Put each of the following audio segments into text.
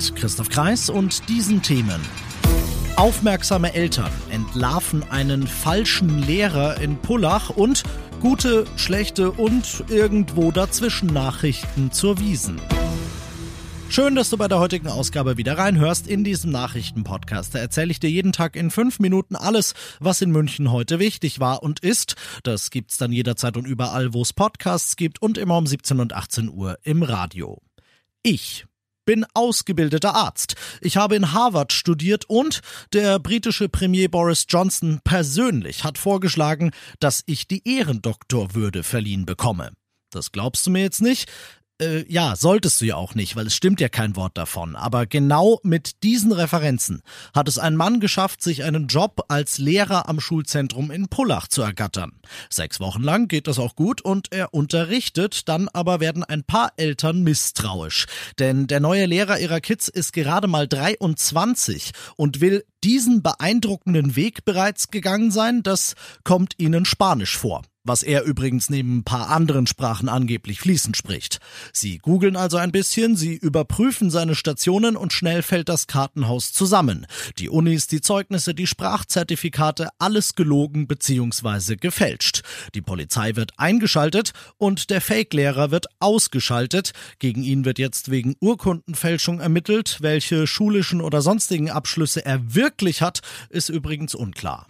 Mit Christoph Kreis und diesen Themen. Aufmerksame Eltern entlarven einen falschen Lehrer in Pullach und gute, schlechte und irgendwo dazwischen Nachrichten zur Wiesen. Schön, dass du bei der heutigen Ausgabe wieder reinhörst in diesem Nachrichtenpodcast. Da erzähle ich dir jeden Tag in fünf Minuten alles, was in München heute wichtig war und ist. Das gibt's dann jederzeit und überall, wo es Podcasts gibt und immer um 17 und 18 Uhr im Radio. Ich bin ausgebildeter Arzt. Ich habe in Harvard studiert und der britische Premier Boris Johnson persönlich hat vorgeschlagen, dass ich die Ehrendoktorwürde verliehen bekomme. Das glaubst du mir jetzt nicht? Äh, ja, solltest du ja auch nicht, weil es stimmt ja kein Wort davon. Aber genau mit diesen Referenzen hat es ein Mann geschafft, sich einen Job als Lehrer am Schulzentrum in Pullach zu ergattern. Sechs Wochen lang geht das auch gut und er unterrichtet, dann aber werden ein paar Eltern misstrauisch. Denn der neue Lehrer ihrer Kids ist gerade mal 23 und will diesen beeindruckenden Weg bereits gegangen sein, das kommt ihnen spanisch vor was er übrigens neben ein paar anderen Sprachen angeblich fließend spricht. Sie googeln also ein bisschen, sie überprüfen seine Stationen und schnell fällt das Kartenhaus zusammen. Die Unis, die Zeugnisse, die Sprachzertifikate, alles gelogen bzw. gefälscht. Die Polizei wird eingeschaltet und der Fake-Lehrer wird ausgeschaltet. Gegen ihn wird jetzt wegen Urkundenfälschung ermittelt. Welche schulischen oder sonstigen Abschlüsse er wirklich hat, ist übrigens unklar.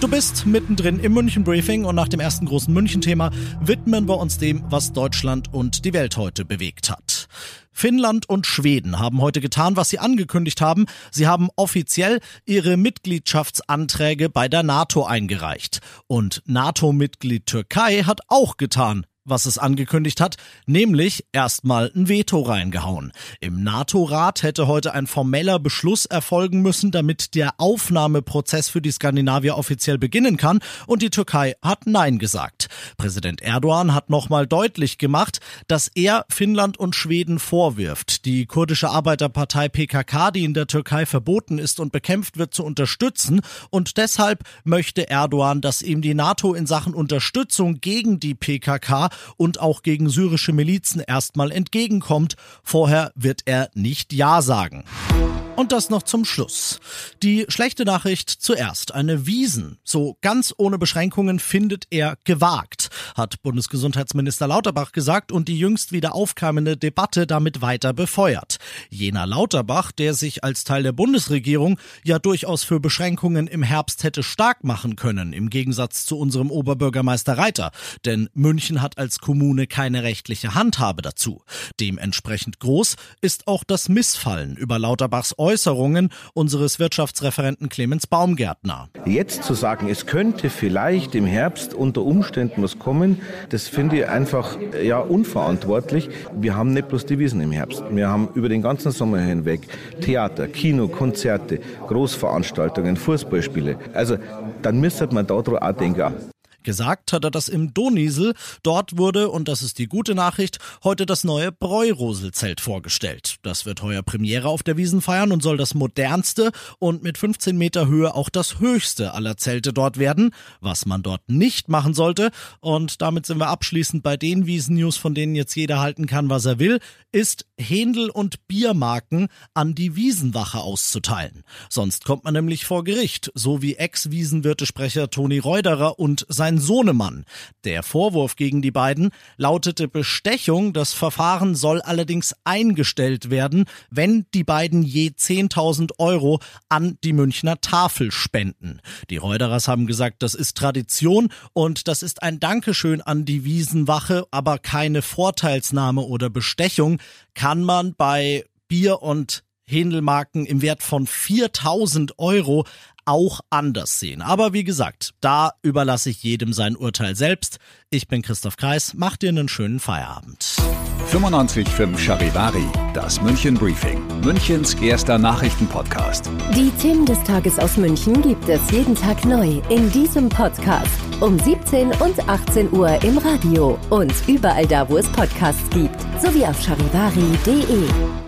Du bist mittendrin im München Briefing und nach dem ersten großen München-Thema widmen wir uns dem, was Deutschland und die Welt heute bewegt hat. Finnland und Schweden haben heute getan, was sie angekündigt haben. Sie haben offiziell ihre Mitgliedschaftsanträge bei der NATO eingereicht. Und NATO-Mitglied Türkei hat auch getan, was es angekündigt hat, nämlich erstmal ein Veto reingehauen. Im NATO-Rat hätte heute ein formeller Beschluss erfolgen müssen, damit der Aufnahmeprozess für die Skandinavier offiziell beginnen kann und die Türkei hat Nein gesagt. Präsident Erdogan hat nochmal deutlich gemacht, dass er Finnland und Schweden vorwirft, die kurdische Arbeiterpartei PKK, die in der Türkei verboten ist und bekämpft wird, zu unterstützen und deshalb möchte Erdogan, dass ihm die NATO in Sachen Unterstützung gegen die PKK und auch gegen syrische Milizen erstmal entgegenkommt. Vorher wird er nicht Ja sagen. Und das noch zum Schluss. Die schlechte Nachricht zuerst. Eine Wiesen, so ganz ohne Beschränkungen, findet er gewagt, hat Bundesgesundheitsminister Lauterbach gesagt und die jüngst wieder aufkeimende Debatte damit weiter befeuert. Jener Lauterbach, der sich als Teil der Bundesregierung ja durchaus für Beschränkungen im Herbst hätte stark machen können, im Gegensatz zu unserem Oberbürgermeister Reiter. Denn München hat als Kommune keine rechtliche Handhabe dazu. Dementsprechend groß ist auch das Missfallen über Lauterbachs Äußerungen unseres Wirtschaftsreferenten Clemens Baumgärtner. Jetzt zu sagen, es könnte vielleicht im Herbst unter Umständen was kommen, das finde ich einfach ja unverantwortlich. Wir haben nicht bloß die Wiesen im Herbst. Wir haben über den ganzen Sommer hinweg Theater, Kino, Konzerte, Großveranstaltungen, Fußballspiele. Also dann müsste man da auch denken. Gesagt hat er das im Donisel. Dort wurde, und das ist die gute Nachricht, heute das neue Bräuroselzelt vorgestellt. Das wird heuer Premiere auf der Wiesen feiern und soll das modernste und mit 15 Meter Höhe auch das höchste aller Zelte dort werden. Was man dort nicht machen sollte, und damit sind wir abschließend bei den Wiesen-News, von denen jetzt jeder halten kann, was er will, ist Händel- und Biermarken an die Wiesenwache auszuteilen. Sonst kommt man nämlich vor Gericht, so wie Ex-Wiesenwirtesprecher Toni Reuderer und sein Sohnemann. Der Vorwurf gegen die beiden lautete Bestechung. Das Verfahren soll allerdings eingestellt werden, wenn die beiden je 10.000 Euro an die Münchner Tafel spenden. Die Reuterers haben gesagt, das ist Tradition und das ist ein Dankeschön an die Wiesenwache, aber keine Vorteilsnahme oder Bestechung kann man bei Bier und Händelmarken im Wert von 4000 Euro auch anders sehen. Aber wie gesagt, da überlasse ich jedem sein Urteil selbst. Ich bin Christoph Kreis, mach dir einen schönen Feierabend. 95.5 Charivari, das München Briefing, Münchens erster Nachrichtenpodcast. Die Themen des Tages aus München gibt es jeden Tag neu in diesem Podcast. Um 17 und 18 Uhr im Radio und überall da, wo es Podcasts gibt, sowie auf charivari.de.